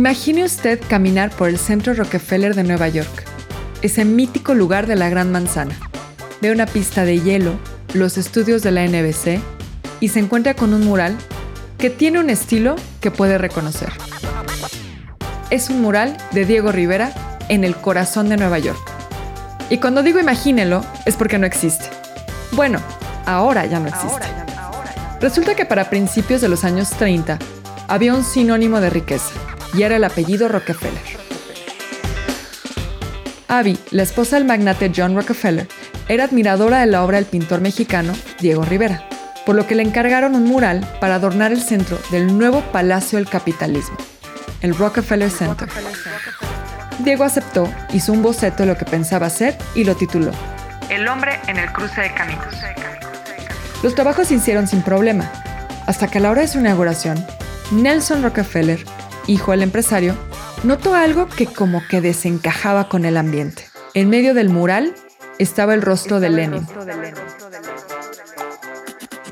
Imagine usted caminar por el centro Rockefeller de Nueva York, ese mítico lugar de la Gran Manzana. Ve una pista de hielo, los estudios de la NBC y se encuentra con un mural que tiene un estilo que puede reconocer. Es un mural de Diego Rivera en el corazón de Nueva York. Y cuando digo imagínelo, es porque no existe. Bueno, ahora ya no existe. Resulta que para principios de los años 30 había un sinónimo de riqueza, y era el apellido Rockefeller. Abby, la esposa del magnate John Rockefeller, era admiradora de la obra del pintor mexicano Diego Rivera, por lo que le encargaron un mural para adornar el centro del nuevo Palacio del Capitalismo, el Rockefeller Center. Diego aceptó, hizo un boceto de lo que pensaba hacer y lo tituló El hombre en el cruce de caminos. Los trabajos se hicieron sin problema, hasta que a la hora de su inauguración, Nelson Rockefeller, hijo del empresario, notó algo que como que desencajaba con el ambiente. En medio del mural estaba el rostro de Lenin.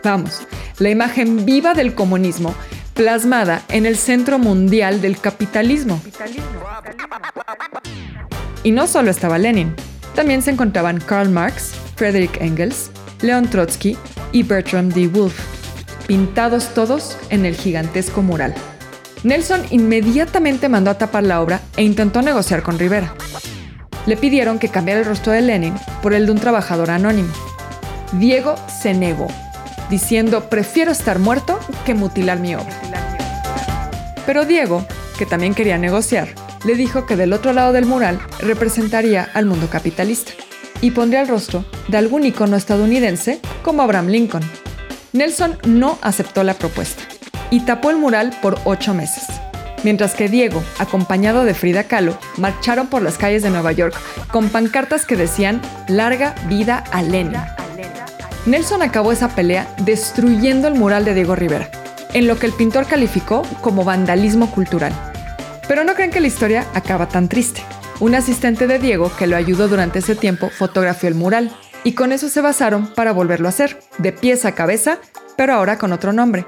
Vamos, la imagen viva del comunismo plasmada en el centro mundial del capitalismo. Y no solo estaba Lenin, también se encontraban Karl Marx, Friedrich Engels, Leon Trotsky y Bertram D. Wolfe, pintados todos en el gigantesco mural. Nelson inmediatamente mandó a tapar la obra e intentó negociar con Rivera. Le pidieron que cambiara el rostro de Lenin por el de un trabajador anónimo. Diego se negó, diciendo prefiero estar muerto que mutilar mi obra. Pero Diego, que también quería negociar, le dijo que del otro lado del mural representaría al mundo capitalista y pondría el rostro de algún icono estadounidense como Abraham Lincoln. Nelson no aceptó la propuesta y tapó el mural por ocho meses, mientras que Diego, acompañado de Frida Kahlo, marcharon por las calles de Nueva York con pancartas que decían Larga vida a Lenin. Nelson acabó esa pelea destruyendo el mural de Diego Rivera, en lo que el pintor calificó como vandalismo cultural. Pero no creen que la historia acaba tan triste. Un asistente de Diego que lo ayudó durante ese tiempo fotografió el mural y con eso se basaron para volverlo a hacer, de pies a cabeza, pero ahora con otro nombre,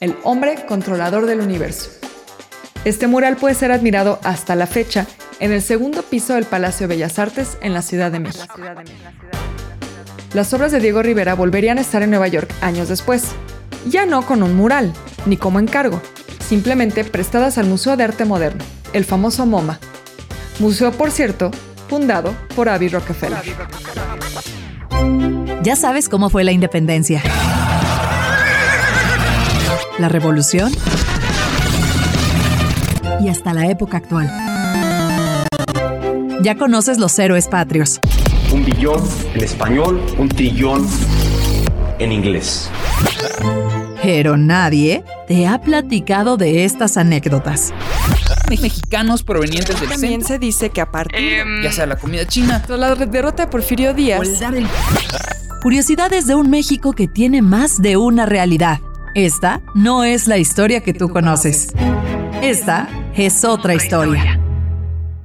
el hombre controlador del universo. Este mural puede ser admirado hasta la fecha en el segundo piso del Palacio de Bellas Artes en la Ciudad de México. Las obras de Diego Rivera volverían a estar en Nueva York años después, ya no con un mural, ni como encargo, simplemente prestadas al Museo de Arte Moderno, el famoso MoMA. Museo, por cierto, fundado por Avi Rockefeller. Ya sabes cómo fue la independencia. La revolución. Y hasta la época actual. Ya conoces los héroes patrios. Un billón en español, un trillón en inglés. Pero nadie te ha platicado de estas anécdotas. Mexicanos provenientes del También centro, se dice que a partir ya sea la comida china, la derrota de Porfirio Díaz, Curiosidades de un México que tiene más de una realidad. Esta no es la historia que tú conoces. Esta es otra historia.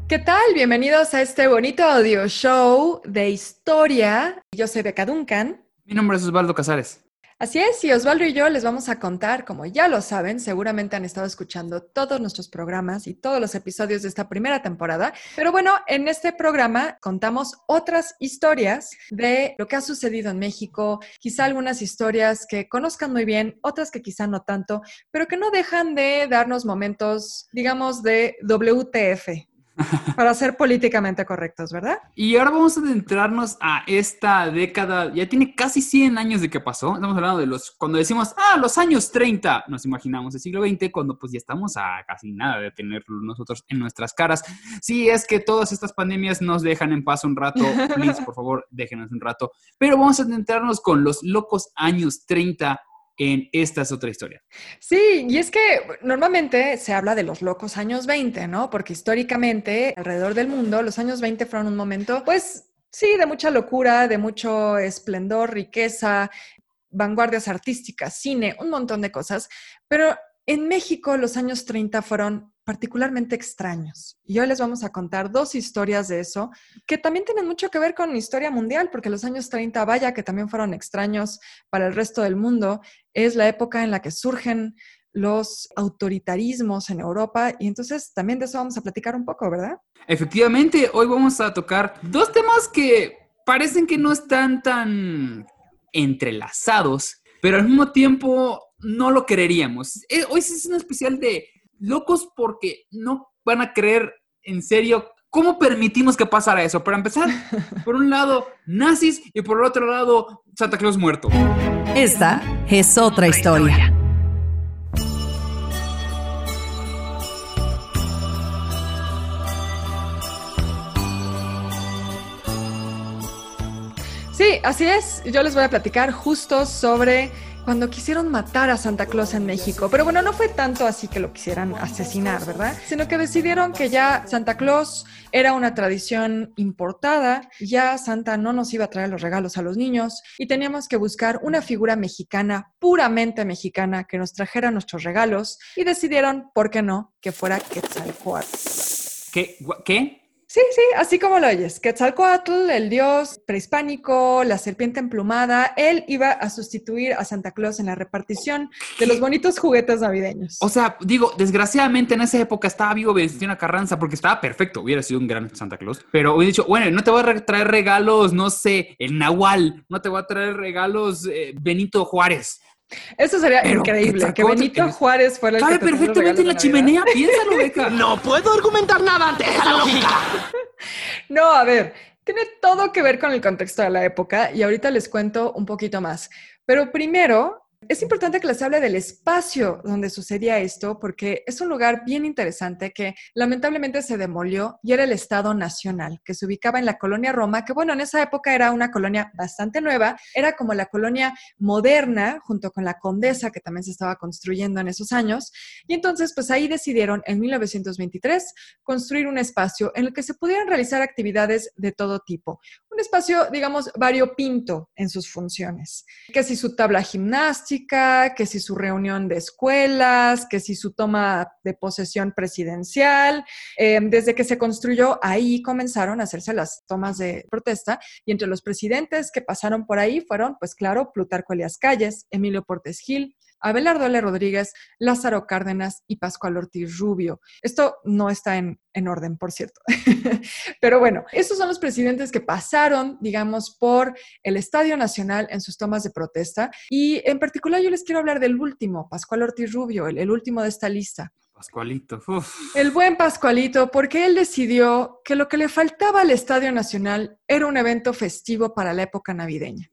¿Qué tal? Bienvenidos a este bonito audio show de historia. Yo soy Beca Duncan. mi nombre es Osvaldo Casares. Así es, y Osvaldo y yo les vamos a contar, como ya lo saben, seguramente han estado escuchando todos nuestros programas y todos los episodios de esta primera temporada. Pero bueno, en este programa contamos otras historias de lo que ha sucedido en México, quizá algunas historias que conozcan muy bien, otras que quizá no tanto, pero que no dejan de darnos momentos, digamos, de WTF. Para ser políticamente correctos, ¿verdad? Y ahora vamos a adentrarnos a esta década, ya tiene casi 100 años de que pasó, estamos hablando de los, cuando decimos, ah, los años 30, nos imaginamos el siglo XX, cuando pues ya estamos a casi nada de tenerlo nosotros en nuestras caras. Si es que todas estas pandemias nos dejan en paz un rato, please, por favor, déjenos un rato, pero vamos a adentrarnos con los locos años 30 en esta es otra historia. Sí, y es que normalmente se habla de los locos años 20, ¿no? Porque históricamente, alrededor del mundo, los años 20 fueron un momento, pues sí, de mucha locura, de mucho esplendor, riqueza, vanguardias artísticas, cine, un montón de cosas. Pero en México los años 30 fueron particularmente extraños. Y hoy les vamos a contar dos historias de eso, que también tienen mucho que ver con historia mundial, porque los años 30, vaya, que también fueron extraños para el resto del mundo. Es la época en la que surgen los autoritarismos en Europa y entonces también de eso vamos a platicar un poco, ¿verdad? Efectivamente, hoy vamos a tocar dos temas que parecen que no están tan entrelazados, pero al mismo tiempo no lo creeríamos. Eh, hoy es un especial de locos porque no van a creer en serio cómo permitimos que pasara eso. Para empezar, por un lado, nazis y por el otro lado, Santa Claus muerto. Esta es otra historia. Sí, así es. Yo les voy a platicar justo sobre cuando quisieron matar a Santa Claus en México. Pero bueno, no fue tanto así que lo quisieran asesinar, ¿verdad? Sino que decidieron que ya Santa Claus era una tradición importada, ya Santa no nos iba a traer los regalos a los niños y teníamos que buscar una figura mexicana, puramente mexicana, que nos trajera nuestros regalos y decidieron, ¿por qué no?, que fuera Quetzalcoatl. ¿Qué? ¿Qué? Sí, sí, así como lo oyes. Quetzalcoatl, el dios prehispánico, la serpiente emplumada, él iba a sustituir a Santa Claus en la repartición de los bonitos juguetes navideños. O sea, digo, desgraciadamente en esa época estaba vivo Venustiano Carranza porque estaba perfecto, hubiera sido un gran Santa Claus. Pero hubiera dicho, bueno, no te voy a traer regalos, no sé, el Nahual, no te voy a traer regalos eh, Benito Juárez. Eso sería increíble, que Benito Juárez fuera el Cabe que te perfectamente en la chimenea, piénsalo, Beca. No puedo argumentar nada ante esa lógica. No, a ver, tiene todo que ver con el contexto de la época y ahorita les cuento un poquito más. Pero primero, es importante que les hable del espacio donde sucedía esto, porque es un lugar bien interesante que lamentablemente se demolió y era el Estado Nacional, que se ubicaba en la colonia Roma, que bueno, en esa época era una colonia bastante nueva, era como la colonia moderna, junto con la Condesa, que también se estaba construyendo en esos años. Y entonces, pues ahí decidieron en 1923 construir un espacio en el que se pudieran realizar actividades de todo tipo. Un espacio, digamos, variopinto en sus funciones, que si su tabla gimnástica, que si su reunión de escuelas, que si su toma de posesión presidencial. Em, desde que se construyó, ahí comenzaron a hacerse las tomas de protesta y entre los presidentes que pasaron por ahí fueron, pues claro, Plutarco Elias Calles, Emilio Portes Gil, Abelardo L. Rodríguez, Lázaro Cárdenas y Pascual Ortiz Rubio. Esto no está en, orden, por cierto. Pero bueno, esos son los presidentes que pasaron, digamos, por el Estadio Nacional en sus tomas de protesta. Y en particular yo les quiero hablar del último, Pascual Ortiz Rubio, el, último de esta lista. Pascualito. El buen Pascualito, porque él decidió que lo que le faltaba al Estadio Nacional era un evento festivo para la época navideña.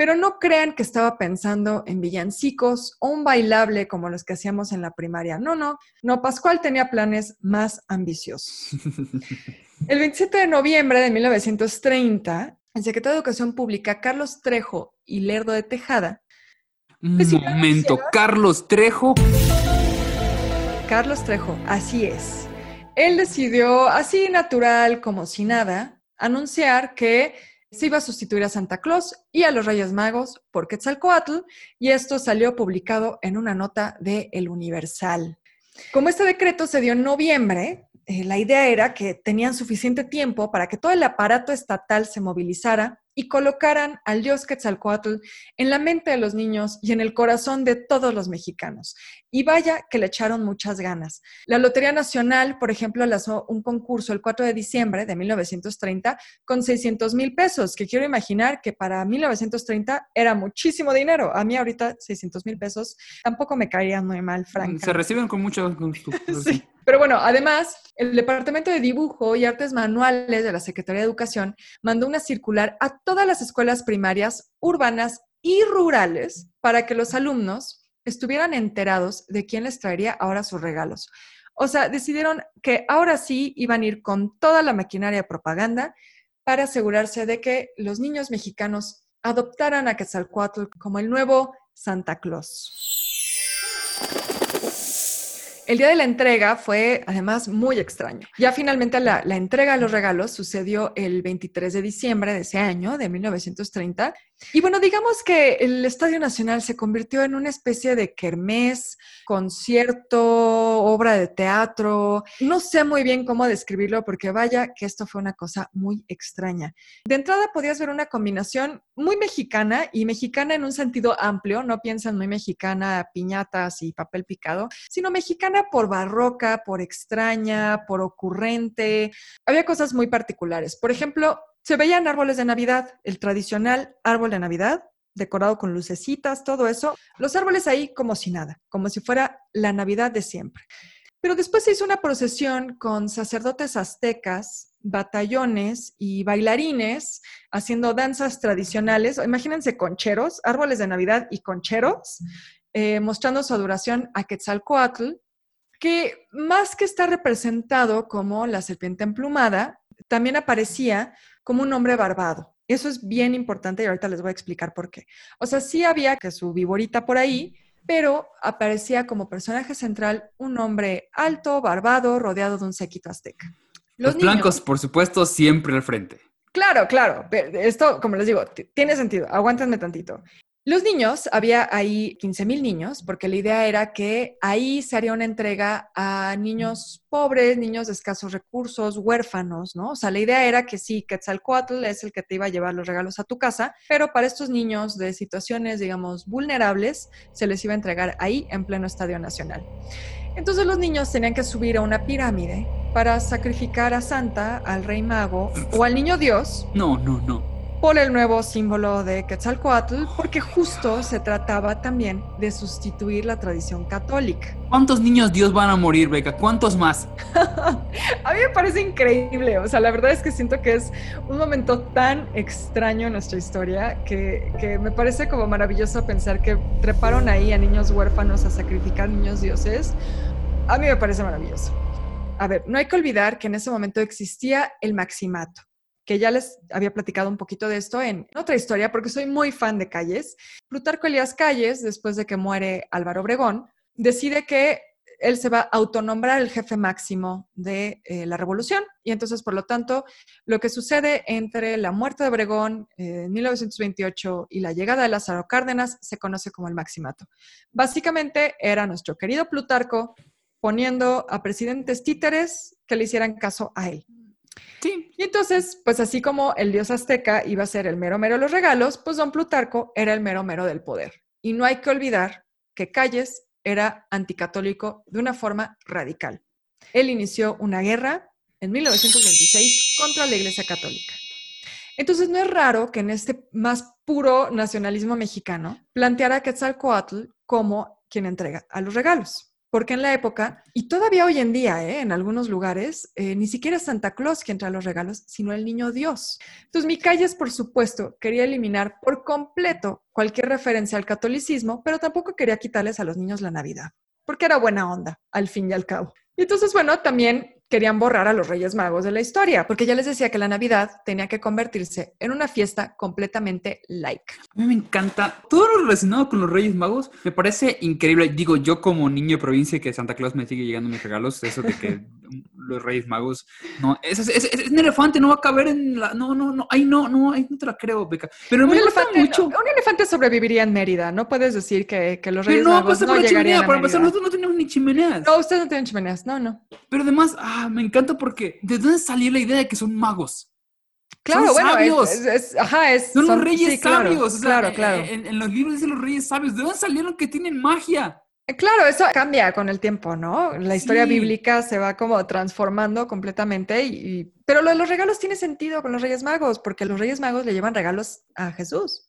Pero no crean que estaba pensando en villancicos o un bailable como los que hacíamos en la primaria. No, no, no, Pascual tenía planes más ambiciosos. El 27 de noviembre de 1930, el secretario de Educación Pública, Carlos Trejo y Lerdo de Tejada. Un momento, Carlos Trejo. Carlos Trejo, así es. Él decidió, así natural como si nada, anunciar que se iba a sustituir a Santa Claus y a los Reyes Magos por Quetzalcoatl, y esto salió publicado en una nota de El Universal. Como este decreto se dio en noviembre, eh, la idea era que tenían suficiente tiempo para que todo el aparato estatal se movilizara y colocaran al dios Quetzalcoatl en la mente de los niños y en el corazón de todos los mexicanos. Y vaya que le echaron muchas ganas. La Lotería Nacional, por ejemplo, lanzó un concurso el 4 de diciembre de 1930 con 600 mil pesos, que quiero imaginar que para 1930 era muchísimo dinero. A mí ahorita 600 mil pesos tampoco me caerían muy mal, Frank. Se reciben con mucho gusto. sí. Pero bueno, además, el Departamento de Dibujo y Artes Manuales de la Secretaría de Educación mandó una circular a todas las escuelas primarias urbanas y rurales para que los alumnos estuvieran enterados de quién les traería ahora sus regalos. O sea, decidieron que ahora sí iban a ir con toda la maquinaria propaganda para asegurarse de que los niños mexicanos adoptaran a Quetzalcoatl como el nuevo Santa Claus. El día de la entrega fue además muy extraño. Ya finalmente la, entrega de los regalos sucedió el 23 de diciembre de ese año, de 1930, Y bueno, digamos que el Estadio Nacional se convirtió en una especie de kermés, concierto, obra de teatro. No sé muy bien cómo describirlo porque vaya que esto fue una cosa muy extraña. De entrada podías ver una combinación muy mexicana y mexicana en un sentido amplio, no piensan muy mexicana, piñatas y papel picado, sino mexicana por barroca, por extraña, por ocurrente. Había cosas muy particulares. Por ejemplo, se veían árboles de Navidad, el tradicional árbol de Navidad, decorado con lucecitas, todo eso. Los árboles ahí como si nada, como si fuera la Navidad de siempre. Pero después se hizo una procesión con sacerdotes aztecas, batallones y bailarines haciendo danzas tradicionales. Imagínense concheros, árboles de Navidad y concheros, eh, mostrando su adoración a Quetzalcoatl, que más que estar representado como la serpiente emplumada, también aparecía como un hombre barbado. Eso es bien importante y ahorita les voy a explicar por qué. O sea, sí había que su viborita por ahí, pero aparecía como personaje central un hombre alto, barbado, rodeado de un séquito azteca. Los, blancos, por supuesto, siempre al frente. Claro, claro. Esto, como les digo, tiene sentido. Aguántenme tantito. Los niños, había ahí 15 mil niños, porque la idea era que ahí se haría una entrega a niños pobres, niños de escasos recursos, huérfanos, ¿no? O sea, la idea era que sí, Quetzalcoatl es el que te iba a llevar los regalos a tu casa, pero para estos niños de situaciones, digamos, vulnerables, se les iba a entregar ahí en pleno Estadio Nacional. Entonces los niños tenían que subir a una pirámide para sacrificar a Santa, al Rey Mago o al Niño Dios. No, no, no por el nuevo símbolo de Quetzalcoatl, porque justo se trataba también de sustituir la tradición católica. ¿Cuántos niños Dios van a morir, Beca? ¿Cuántos más? a mí me parece increíble, o sea, la verdad es que siento que es un momento tan extraño en nuestra historia que, que me parece como maravilloso pensar que treparon ahí a niños huérfanos a sacrificar niños dioses. A mí me parece maravilloso. A ver, no hay que olvidar que en ese momento existía el maximato que ya les había platicado un poquito de esto en otra historia, porque soy muy fan de Calles. Plutarco Elías Calles, después de que muere Álvaro Obregón, decide que él se va a autonombrar el jefe máximo de eh, la revolución. Y entonces, por lo tanto, lo que sucede entre la muerte de Obregón eh, en 1928 y la llegada de Lázaro Cárdenas se conoce como el maximato. Básicamente era nuestro querido Plutarco poniendo a presidentes títeres que le hicieran caso a él. Sí. Y entonces, pues así como el dios azteca iba a ser el mero mero de los regalos, pues don Plutarco era el mero mero del poder. Y no hay que olvidar que Calles era anticatólico de una forma radical. Él inició una guerra en 1926 contra la Iglesia Católica. Entonces no es raro que en este más puro nacionalismo mexicano planteara a Quetzalcoatl como quien entrega a los regalos porque en la época, y todavía hoy en día, ¿eh? en algunos lugares, eh, ni siquiera es Santa Claus quien trae los regalos, sino el niño Dios. Entonces, mi Calles, por supuesto, quería eliminar por completo cualquier referencia al catolicismo, pero tampoco quería quitarles a los niños la Navidad, porque era buena onda, al fin y al cabo. Y entonces, bueno, también querían borrar a los Reyes Magos de la historia, porque ya les decía que la Navidad tenía que convertirse en una fiesta completamente laica. A mí me encanta todo lo relacionado con los Reyes Magos, me parece increíble. Digo, yo como niño de provincia que Santa Claus me sigue llegando mis regalos, eso de que los Reyes Magos, no, es, es, un elefante, no va a caber en la, no, no, no, ay, no, no, ay, no te la creo, Beca. Pero un me elefante, mucho. un elefante sobreviviría en Mérida, no puedes decir que, que los Reyes Magos pues, no llegarían a Para empezar, nosotros no tenemos ni chimeneas. No, ustedes no tienen chimeneas, no, no. Pero además, ah, me encanta porque ¿de dónde salió la idea de que son magos? Claro, son bueno, sabios. Es, ajá, es, son, los reyes sabios. claro, claro. En, los libros dicen los reyes sabios. ¿De dónde salieron que tienen magia? Eh, claro, eso cambia con el tiempo, ¿no? La historia bíblica se va como transformando completamente, y, pero lo de los regalos tiene sentido con los Reyes Magos, porque los Reyes Magos le llevan regalos a Jesús.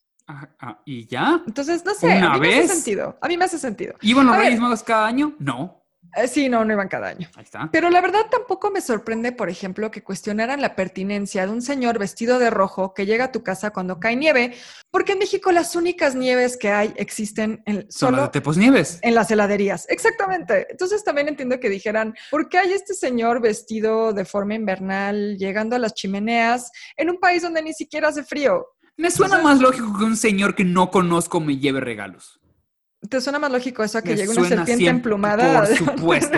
¿Y ya? Entonces, no sé, a mí me hace sentido. A mí me hace sentido. ¿Iban los Reyes Magos cada año? No. Eh, sí, no, no iban cada año. Ahí está. Pero la verdad tampoco me sorprende, por ejemplo, que cuestionaran la pertinencia de un señor vestido de rojo que llega a tu casa cuando cae nieve, porque en México las únicas nieves que hay existen en, solo Tepos Nieves. En las heladerías, exactamente. Entonces también entiendo que dijeran, ¿por qué hay este señor vestido de forma invernal llegando a las chimeneas en un país donde ni siquiera hace frío? Me suena más lógico que un señor que no conozco me lleve regalos. ¿Te suena más lógico eso que llegue una serpiente emplumada? Por supuesto.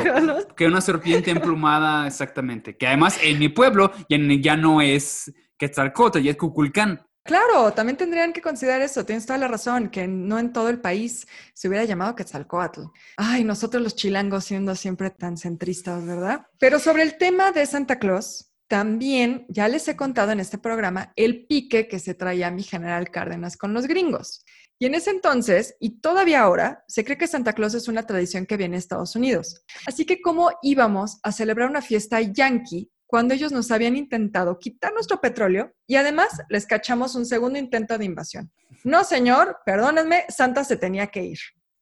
que una serpiente emplumada, exactamente. Que además en mi pueblo ya, ya no es Quetzalcóatl, ya es Cuculcán. Claro, también tendrían que considerar eso, tienes toda la razón, que no en todo el país se hubiera llamado Quetzalcoatl. Ay, nosotros los chilangos siendo siempre tan centristas, ¿verdad? Pero sobre el tema de Santa Claus, también ya les he contado en este programa el pique que se traía mi general Cárdenas con los gringos. Y en ese entonces, y todavía ahora, se cree que Santa Claus es una tradición que viene de Estados Unidos. Así que, ¿cómo íbamos a celebrar una fiesta yankee cuando ellos nos habían intentado quitar nuestro petróleo y además les cachamos un segundo intento de invasión. No, señor, perdónenme, Santa se tenía que ir.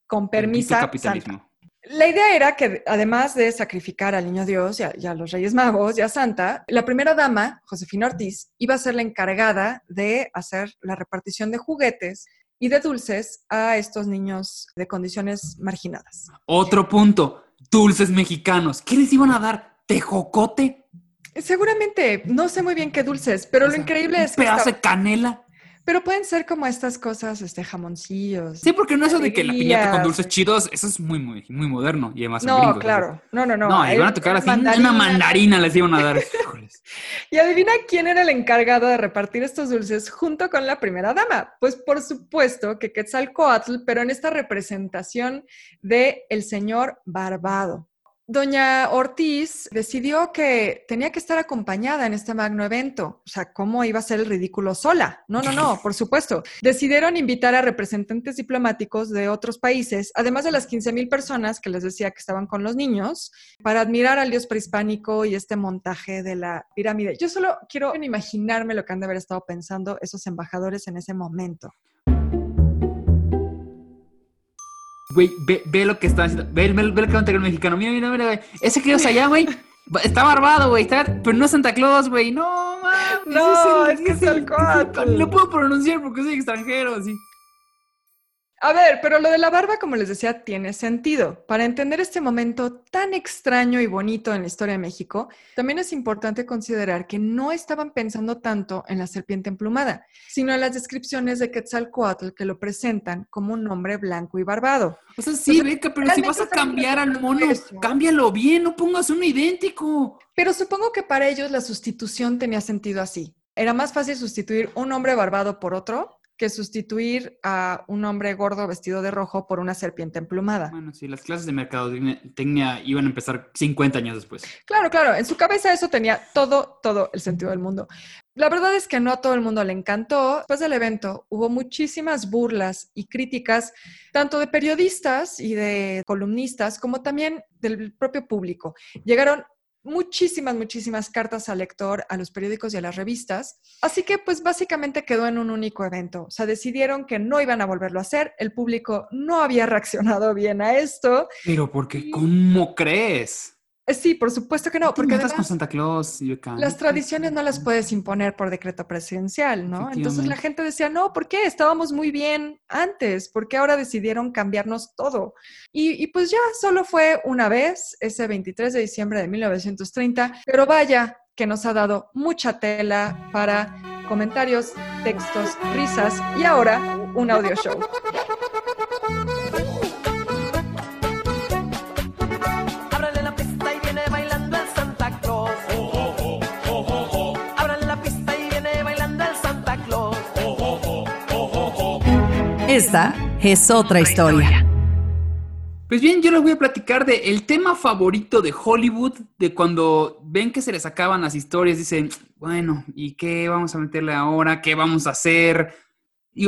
Con permiso. La idea era que además de sacrificar al niño Dios y a, los Reyes Magos y a Santa, la primera dama, Josefina Ortiz, iba a ser la encargada de hacer la repartición de juguetes y de dulces a estos niños de condiciones marginadas. Otro punto, dulces mexicanos. ¿Qué les iban a dar? ¿Tejocote? Seguramente, no sé muy bien qué dulces, pero lo increíble es que. Pedazo de canela. Pero pueden ser como estas cosas, este, jamoncillos. Sí, porque no eso de que la piñata con dulces chidos, eso es muy, muy, muy moderno y además. No, claro. No, no, no. No, iban a tocar así una mandarina les iban a dar. y adivina quién era el encargado de repartir estos dulces junto con la primera dama. Pues por supuesto que Quetzalcoatl, pero en esta representación de el señor Barbado. Doña Ortiz decidió que tenía que estar acompañada en este magno evento. O sea, ¿cómo iba a ser el ridículo sola? No, no, no, por supuesto. Decidieron invitar a representantes diplomáticos de otros países, además de las 15 mil personas que les decía que estaban con los niños, para admirar al dios prehispánico y este montaje de la pirámide. Yo solo quiero imaginarme lo que han de haber estado pensando esos embajadores en ese momento. Güey, ve, ve, lo que está haciendo. Ve, ve, ve lo que va a el mexicano. Mira, mira, mira, güey. Ese que es allá, güey. Está barbado, güey. Pero no es Santa Claus, güey. No, mames. No, es, que es el No lo puedo pronunciar porque soy extranjero, así. A ver, pero lo de la barba, como les decía, tiene sentido. Para entender este momento tan extraño y bonito en la historia de México, también es importante considerar que no estaban pensando tanto en la serpiente emplumada, sino en las descripciones de Quetzalcoatl que lo presentan como un hombre blanco y barbado. O sea, sí, Beca, pero si vas a cambiar al mono, cámbialo bien, no pongas uno idéntico. Pero supongo que para ellos la sustitución tenía sentido así. Era más fácil sustituir un hombre barbado por otro que sustituir a un hombre gordo vestido de rojo por una serpiente emplumada. Bueno, sí, las clases de mercadotecnia iban a empezar 50 años después. Claro, claro, en su cabeza eso tenía todo, todo el sentido del mundo. La verdad es que no a todo el mundo le encantó. Después del evento hubo muchísimas burlas y críticas, tanto de periodistas y de columnistas, como también del propio público. Llegaron muchísimas, muchísimas cartas al lector, a los periódicos y a las revistas. Así que pues básicamente quedó en un único evento. O sea, decidieron que no iban a volverlo a hacer. El público no había reaccionado bien a esto. Pero porque, ¿cómo crees? Eh, sí, por supuesto que no. Porque con Santa Claus las tradiciones no las puedes imponer por decreto presidencial, ¿no? Entonces la gente decía, no, ¿por qué? Estábamos muy bien antes, ¿por qué ahora decidieron cambiarnos todo? Y, y pues ya solo fue una vez, ese 23 de diciembre de 1930, pero vaya que nos ha dado mucha tela para comentarios, textos, risas y ahora un audio show. Esta es otra historia. Pues bien, yo les voy a platicar de el tema favorito de Hollywood, de cuando ven que se les acaban las historias, dicen, bueno, ¿y qué vamos a meterle ahora? ¿Qué vamos a hacer?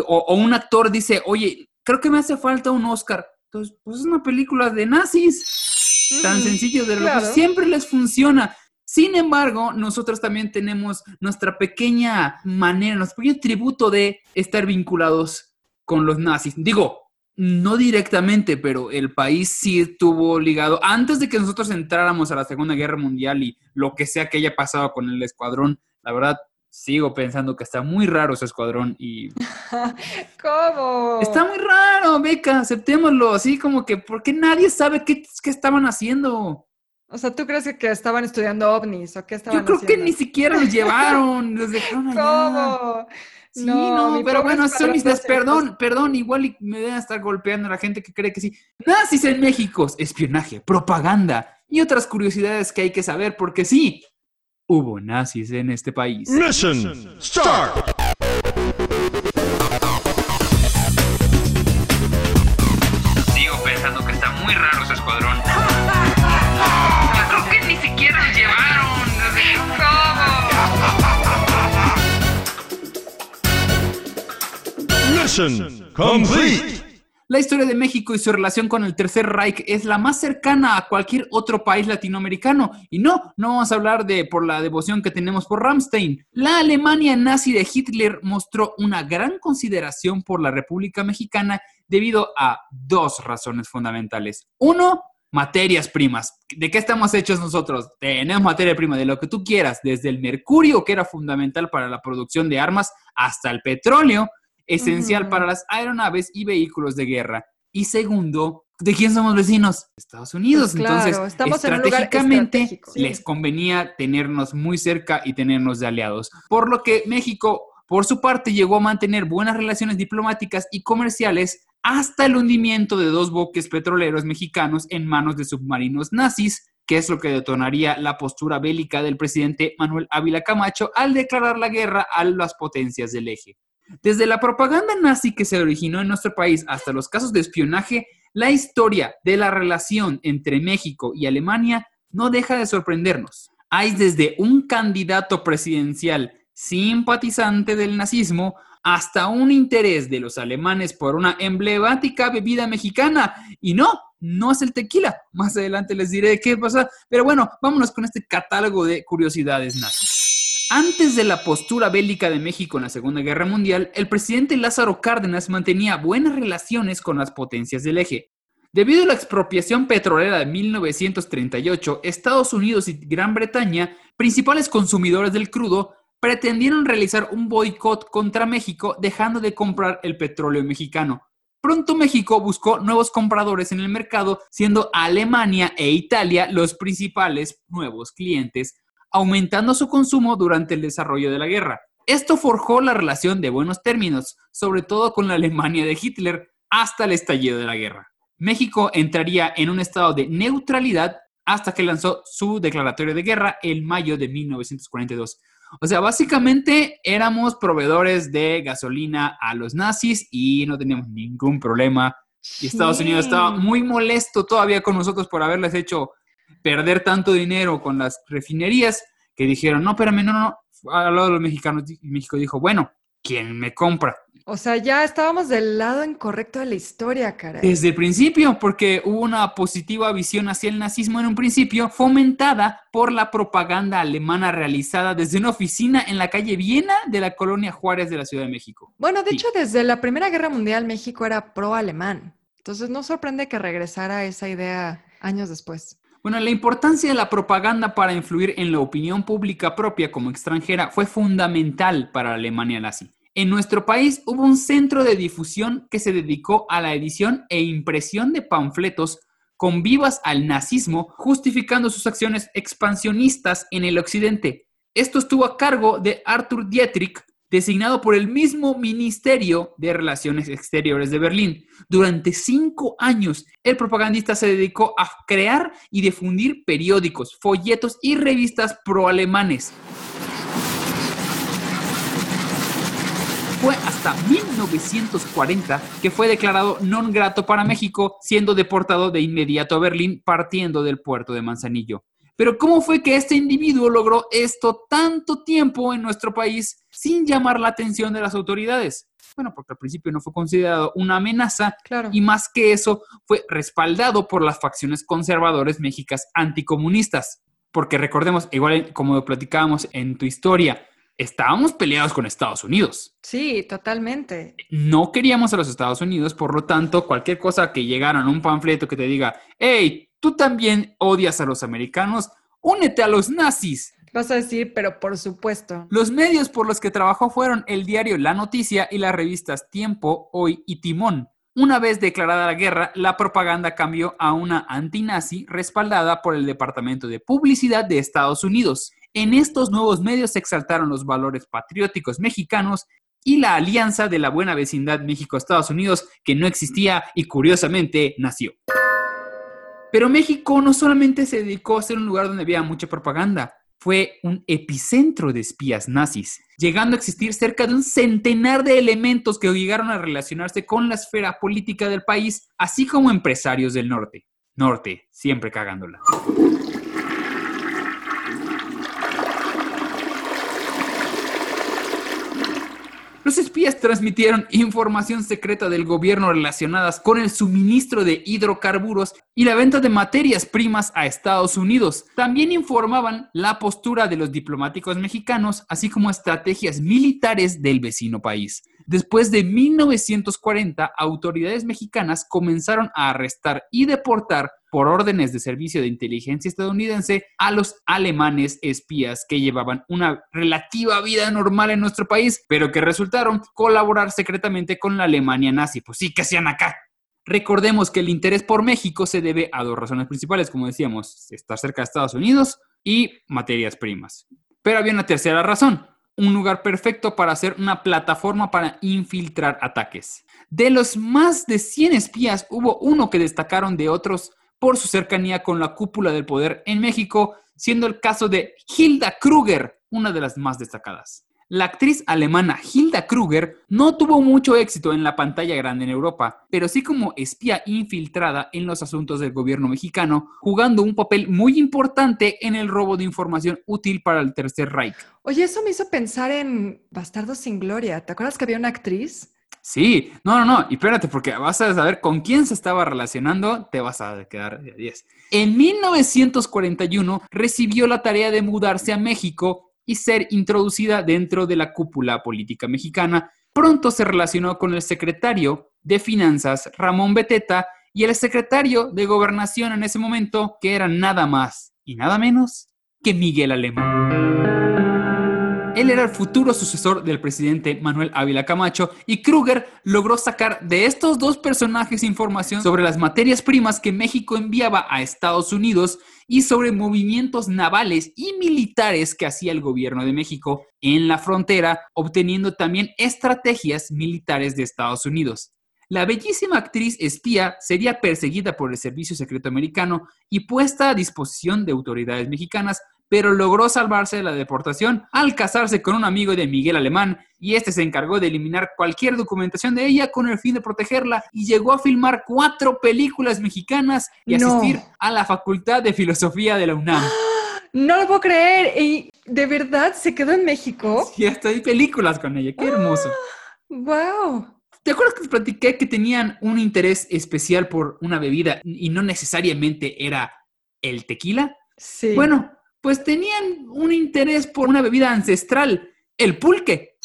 o, un actor dice, oye, creo que me hace falta un Oscar. Entonces, pues es una película de nazis. Tan sencillo de verdad. Siempre les funciona. Sin embargo, nosotros también tenemos nuestra pequeña manera, nuestro pequeño tributo de estar vinculados con los nazis. Digo, no directamente, pero el país sí estuvo ligado. Antes de que nosotros entráramos a la Segunda Guerra Mundial y lo que sea que haya pasado con el escuadrón, la verdad, sigo pensando que está muy raro ese escuadrón y... ¿Cómo? Está muy raro, Beca, aceptémoslo, así como que, porque nadie sabe qué, qué estaban haciendo. O sea, ¿tú crees que estaban estudiando ovnis o qué estaban Yo creo que ni siquiera los llevaron, los dejaron allá. ¿Cómo? Sí, no, pero bueno, son mis perdón, perdón, igual y me deben estar golpeando a la gente que cree que sí. Nazis en México, espionaje, propaganda y otras curiosidades que hay que saber porque sí, hubo nazis en este país. Mission start. La historia de México y su relación con el Tercer Reich es la más cercana a cualquier otro país latinoamericano. Y no, no vamos a hablar de por la devoción que tenemos por Ramstein. La Alemania nazi de Hitler mostró una gran consideración por la República Mexicana debido a dos razones fundamentales. Uno, materias primas. ¿De qué estamos hechos nosotros? Tenemos materia prima de lo que tú quieras, desde el mercurio, que era fundamental para la producción de armas, hasta el petróleo esencial para las aeronaves y vehículos de guerra. Y segundo, ¿de quién somos vecinos? Estados Unidos. Pues claro, Entonces, estamos en un lugar estratégicamente. Sí. les convenía tenernos muy cerca y tenernos de aliados. Por lo que México, por su parte, llegó a mantener buenas relaciones diplomáticas y comerciales hasta el hundimiento de dos buques petroleros mexicanos en manos de submarinos nazis, que es lo que detonaría la postura bélica del presidente Manuel Ávila Camacho al declarar la guerra a las potencias del eje. Desde la propaganda nazi que se originó en nuestro país hasta los casos de espionaje, la historia de la relación entre México y Alemania no deja de sorprendernos. Hay desde un candidato presidencial simpatizante del nazismo hasta un interés de los alemanes por una emblemática bebida mexicana. Y no, no es el tequila. Más adelante les diré qué pasa. Pero bueno, vámonos con este catálogo de curiosidades nazis. Antes de la postura bélica de México en la Segunda Guerra Mundial, el presidente Lázaro Cárdenas mantenía buenas relaciones con las potencias del eje. Debido a la expropiación petrolera de 1938, Estados Unidos y Gran Bretaña, principales consumidores del crudo, pretendieron realizar un boicot contra México dejando de comprar el petróleo mexicano. Pronto México buscó nuevos compradores en el mercado, siendo Alemania e Italia los principales nuevos clientes, aumentando su consumo durante el desarrollo de la guerra. Esto forjó la relación de buenos términos, sobre todo con la Alemania de Hitler, hasta el estallido de la guerra. México entraría en un estado de neutralidad hasta que lanzó su declaratoria de guerra en mayo de 1942. O sea, básicamente éramos proveedores de gasolina a los nazis y no teníamos ningún problema. Y Estados Unidos estaba muy molesto todavía con nosotros por haberles hecho perder tanto dinero con las refinerías que dijeron, no, espérame, no, no, no. Al lado de los mexicanos, y México dijo, bueno, ¿quién me compra? O sea, ya estábamos del lado incorrecto de la historia, caray. Desde el principio, porque hubo una positiva visión hacia el nazismo en un principio, fomentada por la propaganda alemana realizada desde una oficina en la calle Viena de la colonia Juárez de la Ciudad de México. Bueno, de Sí. hecho, desde la Primera Guerra Mundial México era pro-alemán. Entonces no sorprende que regresara esa idea años después. Bueno, la importancia de la propaganda para influir en la opinión pública propia como extranjera fue fundamental para Alemania nazi. En nuestro país hubo un centro de difusión que se dedicó a la edición e impresión de panfletos con vivas al nazismo, justificando sus acciones expansionistas en el occidente. Esto estuvo a cargo de Arthur Dietrich, designado por el mismo Ministerio de Relaciones Exteriores de Berlín. Durante cinco años, el propagandista se dedicó a crear y difundir periódicos, folletos y revistas pro-alemanes. Fue hasta 1940 que fue declarado non grato para México, siendo deportado de inmediato a Berlín partiendo del puerto de Manzanillo. Pero ¿cómo fue que este individuo logró esto tanto tiempo en nuestro país sin llamar la atención de las autoridades? Bueno, porque al principio no fue considerado una amenaza Claro. y más que eso fue respaldado por las facciones conservadores mexicas anticomunistas. Porque recordemos, igual como platicábamos en tu historia, estábamos peleados con Estados Unidos. Sí, totalmente. No queríamos a los Estados Unidos, por lo tanto, cualquier cosa que llegara en un panfleto que te diga, hey, tú también odias a los americanos, únete a los nazis. Vas a decir, pero por supuesto. Los medios por los que trabajó fueron el diario La Noticia y las revistas Tiempo, Hoy y Timón. Una vez declarada la guerra, la propaganda cambió a una antinazi respaldada por el Departamento de Publicidad de Estados Unidos. En estos nuevos medios se exaltaron los valores patrióticos mexicanos y la alianza de la buena vecindad México-Estados Unidos que no existía y curiosamente nació. Pero México no solamente se dedicó a ser un lugar donde había mucha propaganda, fue un epicentro de espías nazis, llegando a existir cerca de un centenar de elementos que llegaron a relacionarse con la esfera política del país, así como empresarios del norte. Norte, siempre cagándola. Los espías transmitieron información secreta del gobierno relacionadas con el suministro de hidrocarburos y la venta de materias primas a Estados Unidos. También informaban la postura de los diplomáticos mexicanos, así como estrategias militares del vecino país. Después de 1940, autoridades mexicanas comenzaron a arrestar y deportar por órdenes de servicio de inteligencia estadounidense a los alemanes espías que llevaban una relativa vida normal en nuestro país, pero que resultaron colaborar secretamente con la Alemania nazi. Pues sí, que hacían acá? Recordemos que el interés por México se debe a dos razones principales, como decíamos, estar cerca de Estados Unidos y materias primas. Pero había una tercera razón, un lugar perfecto para hacer una plataforma para infiltrar ataques. De los más de 100 espías, hubo uno que destacaron de otros por su cercanía con la cúpula del poder en México, siendo el caso de Hilda Kruger, una de las más destacadas. La actriz alemana Hilda Kruger no tuvo mucho éxito en la pantalla grande en Europa, pero sí como espía infiltrada en los asuntos del gobierno mexicano, jugando un papel muy importante en el robo de información útil para el Tercer Reich. Oye, eso me hizo pensar en Bastardos sin Gloria. ¿Te acuerdas que había una actriz? Sí, no, no, no, y espérate, porque vas a saber con quién se estaba relacionando, te vas a quedar de 10. En 1941 recibió la tarea de mudarse a México y ser introducida dentro de la cúpula política mexicana. Pronto se relacionó con el secretario de Finanzas, Ramón Beteta, y el secretario de Gobernación en ese momento, que era nada más y nada menos que Miguel Alemán. Él era el futuro sucesor del presidente Manuel Ávila Camacho y Kruger logró sacar de estos dos personajes información sobre las materias primas que México enviaba a Estados Unidos y sobre movimientos navales y militares que hacía el gobierno de México en la frontera, obteniendo también estrategias militares de Estados Unidos. La bellísima actriz espía sería perseguida por el Servicio Secreto Americano y puesta a disposición de autoridades mexicanas pero logró salvarse de la deportación al casarse con un amigo de Miguel Alemán y este se encargó de eliminar cualquier documentación de ella con el fin de protegerla y llegó a filmar cuatro películas mexicanas y asistir a la Facultad de Filosofía de la UNAM. No lo puedo creer. ¿Y de verdad se quedó en México? Sí, hasta hay películas con ella. Qué hermoso. ¡Wow! ¿Te acuerdas que te platiqué que tenían un interés especial por una bebida y no necesariamente era el tequila? Sí. Bueno, pues tenían un interés por una bebida ancestral, el pulque.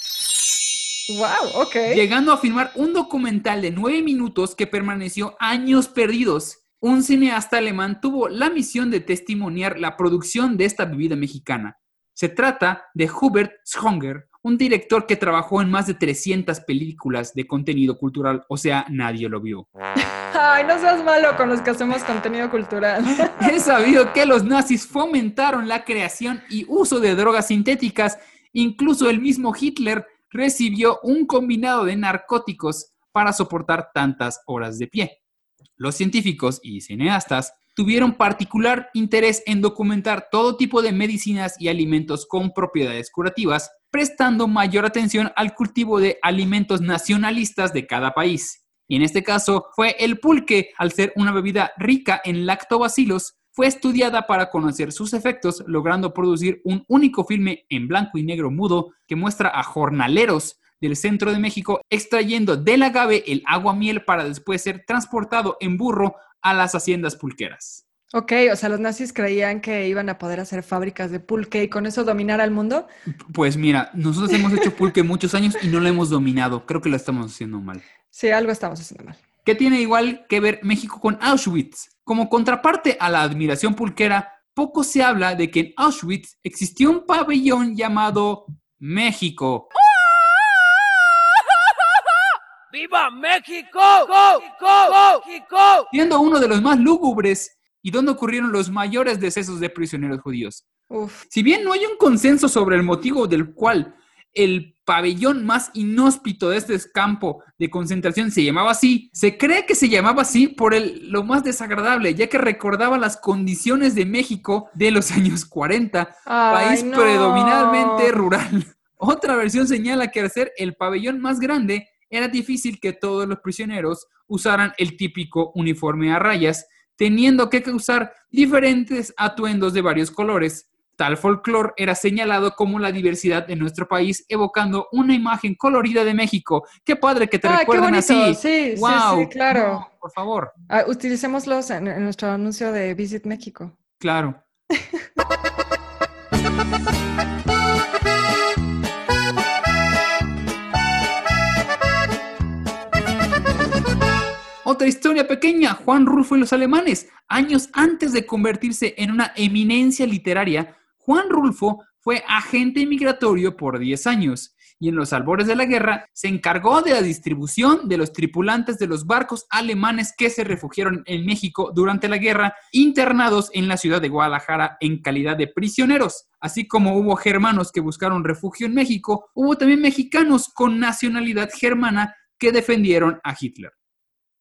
Wow, ok. Llegando a filmar un documental de nueve minutos que permaneció años perdidos. Un cineasta alemán tuvo la misión de testimoniar la producción de esta bebida mexicana. Se trata de Hubert Schonger, un director que trabajó en más de 300 películas de contenido cultural, o sea, nadie lo vio. Ay, no seas malo con los que hacemos contenido cultural. He sabido que los nazis fomentaron la creación y uso de drogas sintéticas. Incluso el mismo Hitler recibió un combinado de narcóticos para soportar tantas horas de pie. Los científicos y cineastas tuvieron particular interés en documentar todo tipo de medicinas y alimentos con propiedades curativas, prestando mayor atención al cultivo de alimentos nacionalistas de cada país. Y en este caso fue el pulque, al ser una bebida rica en lactobacilos, fue estudiada para conocer sus efectos, logrando producir un único filme en blanco y negro mudo que muestra a jornaleros del centro de México extrayendo del agave el agua miel para después ser transportado en burro a las haciendas pulqueras. Ok, o sea, los nazis creían que iban a poder hacer fábricas de pulque y con eso dominar al mundo. Pues mira, nosotros hemos hecho pulque muchos años y no lo hemos dominado. Creo que lo estamos haciendo mal. Sí, algo estamos haciendo mal. ¿Qué tiene igual que ver México con Auschwitz? Como contraparte a la admiración pulquera, poco se habla de que en Auschwitz existió un pabellón llamado México. ¡Viva México! Siendo uno de los más lúgubres y donde ocurrieron los mayores decesos de prisioneros judíos. Uf. Si bien no hay un consenso sobre el motivo del cual el pabellón más inhóspito de este campo de concentración se llamaba así, se cree que se llamaba así por el, lo más desagradable, ya que recordaba las condiciones de México de los años 40, Ay, país no. predominantemente rural. Otra versión señala que al ser el pabellón más grande, era difícil que todos los prisioneros usaran el típico uniforme a rayas, teniendo que usar diferentes atuendos de varios colores. Tal folclore era señalado como la diversidad de nuestro país, evocando una imagen colorida de México. Qué padre que te Ah, recuerden así. Sí, sí, Wow. sí, claro. No, por favor, Ah, utilicémoslos en, en nuestro anuncio de Visit México. claro. Otra historia pequeña, Juan Rulfo y los alemanes. Años antes de convertirse en una eminencia literaria, Juan Rulfo fue agente migratorio por 10 años y en los albores de la guerra se encargó de la distribución de los tripulantes de los barcos alemanes que se refugiaron en México durante la guerra, internados en la ciudad de Guadalajara en calidad de prisioneros. Así como hubo germanos que buscaron refugio en México, hubo también mexicanos con nacionalidad germana que defendieron a Hitler.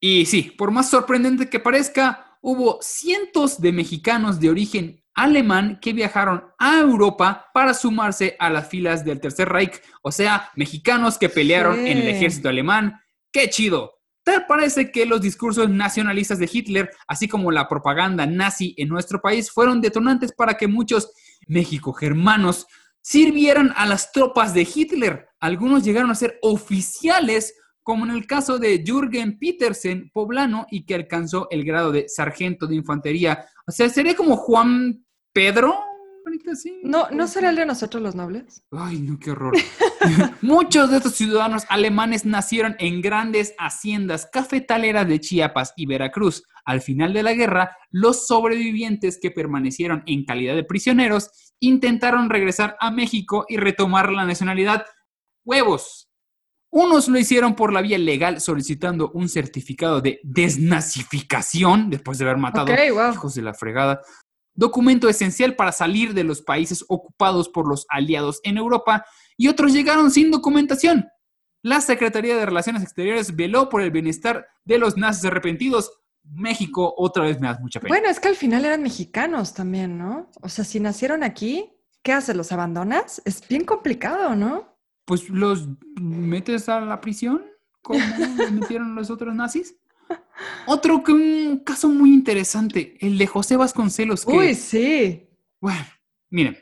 Y sí, por más sorprendente que parezca, hubo cientos de mexicanos de origen alemán que viajaron a Europa para sumarse a las filas del Tercer Reich, o sea, mexicanos que pelearon Sí. en el ejército alemán. ¡Qué chido! Tal parece que los discursos nacionalistas de Hitler, así como la propaganda nazi en nuestro país, fueron detonantes para que muchos México-germanos sirvieran a las tropas de Hitler. Algunos llegaron a ser oficiales como en el caso de Jürgen Petersen, poblano, y que alcanzó el grado de sargento de infantería. O sea, sería como Juan Pedro. sí. ¿No, ¿No será el de nosotros los nobles? Ay, no, qué horror. Muchos de estos ciudadanos alemanes nacieron en grandes haciendas cafetaleras de Chiapas y Veracruz. Al final de la guerra, los sobrevivientes que permanecieron en calidad de prisioneros intentaron regresar a México y retomar la nacionalidad. ¡Huevos! Unos lo hicieron por la vía legal solicitando un certificado de desnazificación después de haber matado Ok, wow. hijos de la fregada. Documento esencial para salir de los países ocupados por los aliados en Europa y otros llegaron sin documentación. La Secretaría de Relaciones Exteriores veló por el bienestar de los nazis arrepentidos. México otra vez me da mucha pena. Bueno, es que al final eran mexicanos también, ¿no? O sea, si nacieron aquí, ¿qué haces? ¿Los abandonas? Es bien complicado, ¿no? Pues los metes a la prisión, como metieron los otros nazis. Otro que un caso muy interesante, el de José Vasconcelos. Que, Uy, sí. Bueno, miren,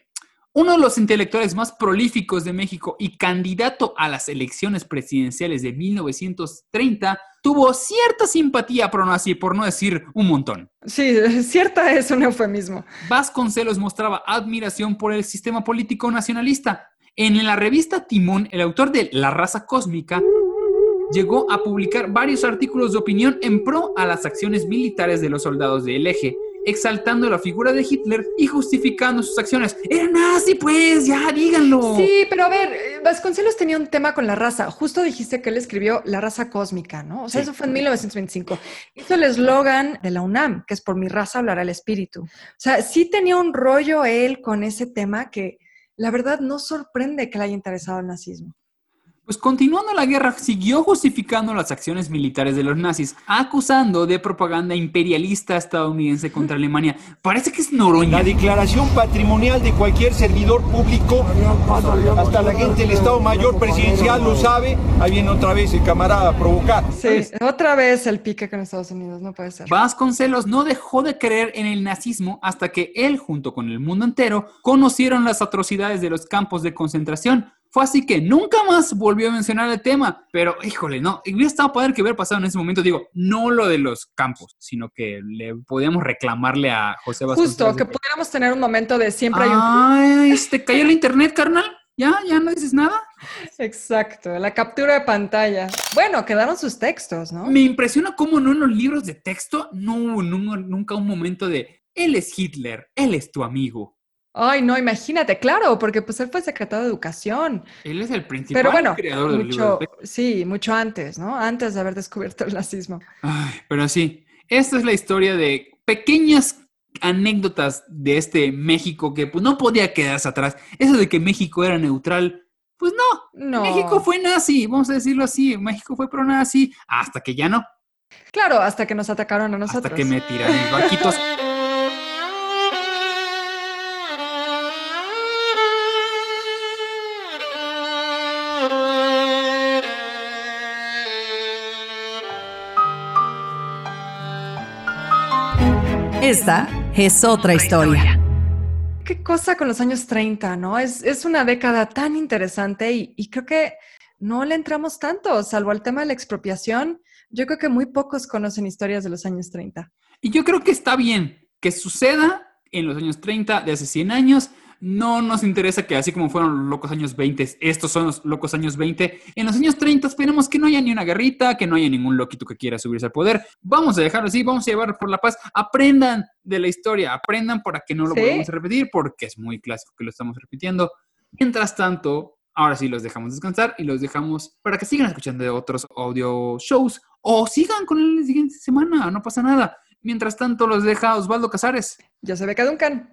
uno de los intelectuales más prolíficos de México y candidato a las elecciones presidenciales de 1930, tuvo cierta simpatía pro nazi, por no decir un montón. Sí, cierta es un eufemismo. Vasconcelos mostraba admiración por el sistema político nacionalista. En la revista Timón, el autor de La raza cósmica llegó a publicar varios artículos de opinión en pro a las acciones militares de los soldados del eje, exaltando la figura de Hitler y justificando sus acciones. Era nazi, pues, ya díganlo. Sí, pero a ver, eh, Vasconcelos tenía un tema con la raza. Justo dijiste que él escribió La raza cósmica, ¿no? O sea, Sí. eso fue en 1925. Hizo el eslogan de la UNAM, que es por mi raza hablará el espíritu. O sea, sí tenía un rollo él con ese tema que la verdad no sorprende que le haya interesado el nazismo. Pues continuando la guerra, siguió justificando las acciones militares de los nazis, acusando de propaganda imperialista estadounidense contra Alemania. Parece que es Noroña. La declaración patrimonial de cualquier servidor público, hasta la gente del Estado Mayor Presidencial lo sabe. Ahí viene otra vez el camarada a provocar. Sí, otra vez el pique con Estados Unidos, no puede ser. Vasconcelos no dejó de creer en el nazismo hasta que él, junto con el mundo entero, conocieron las atrocidades de los campos de concentración. Fue así que nunca más volvió a mencionar el tema. Pero, híjole, no, hubiera estado padre que hubiera pasado en ese momento. Digo, no lo de los campos, sino que le podíamos reclamarle a José Vasconcelos. Justo, que pudiéramos tener un momento de siempre hay un... Ay, este, cayó el internet, carnal. ¿Ya? ¿Ya no dices nada? Exacto, la captura de pantalla. Bueno, quedaron sus textos, ¿no? Me impresiona cómo no en los libros de texto no hubo nu- nunca un momento de él es Hitler, él es tu amigo. Ay, no, imagínate, claro, porque pues él fue secretario de Educación. Él es el principal Pero bueno, creador del mucho, sí, mucho antes, ¿no? Antes de haber descubierto el nazismo. Ay, pero sí, esta es la historia de pequeñas anécdotas de este México que pues, no podía quedarse atrás. Eso de que México era neutral, pues no. No. México fue nazi, vamos a decirlo así. México fue pro nazi hasta que ya no. Claro, hasta que nos atacaron a nosotros. Hasta que me tiran mis barquitos. Esta es otra historia. qué cosa con los años 30, ¿no? Es, es una década tan interesante y, y creo que no le entramos tanto, salvo al tema de la expropiación. Yo creo que muy pocos conocen historias de los años 30. Y yo creo que está bien que suceda en los años 30 de hace 100 años. No nos interesa que así como fueron los locos años 20, estos son los locos años 20. En los años 30 esperemos que no haya ni una guerrita, que no haya ningún loquito que quiera subirse al poder. Vamos a dejarlo así, vamos a llevar por la paz. Aprendan de la historia, aprendan para que no lo Sí. volvamos a repetir, porque es muy clásico que lo estamos repitiendo. Mientras tanto, ahora sí los dejamos descansar y los dejamos para que sigan escuchando de otros audio shows o sigan con el siguiente semana, no pasa nada. Mientras tanto, los deja Osvaldo Casares. Yo soy Beca Duncan.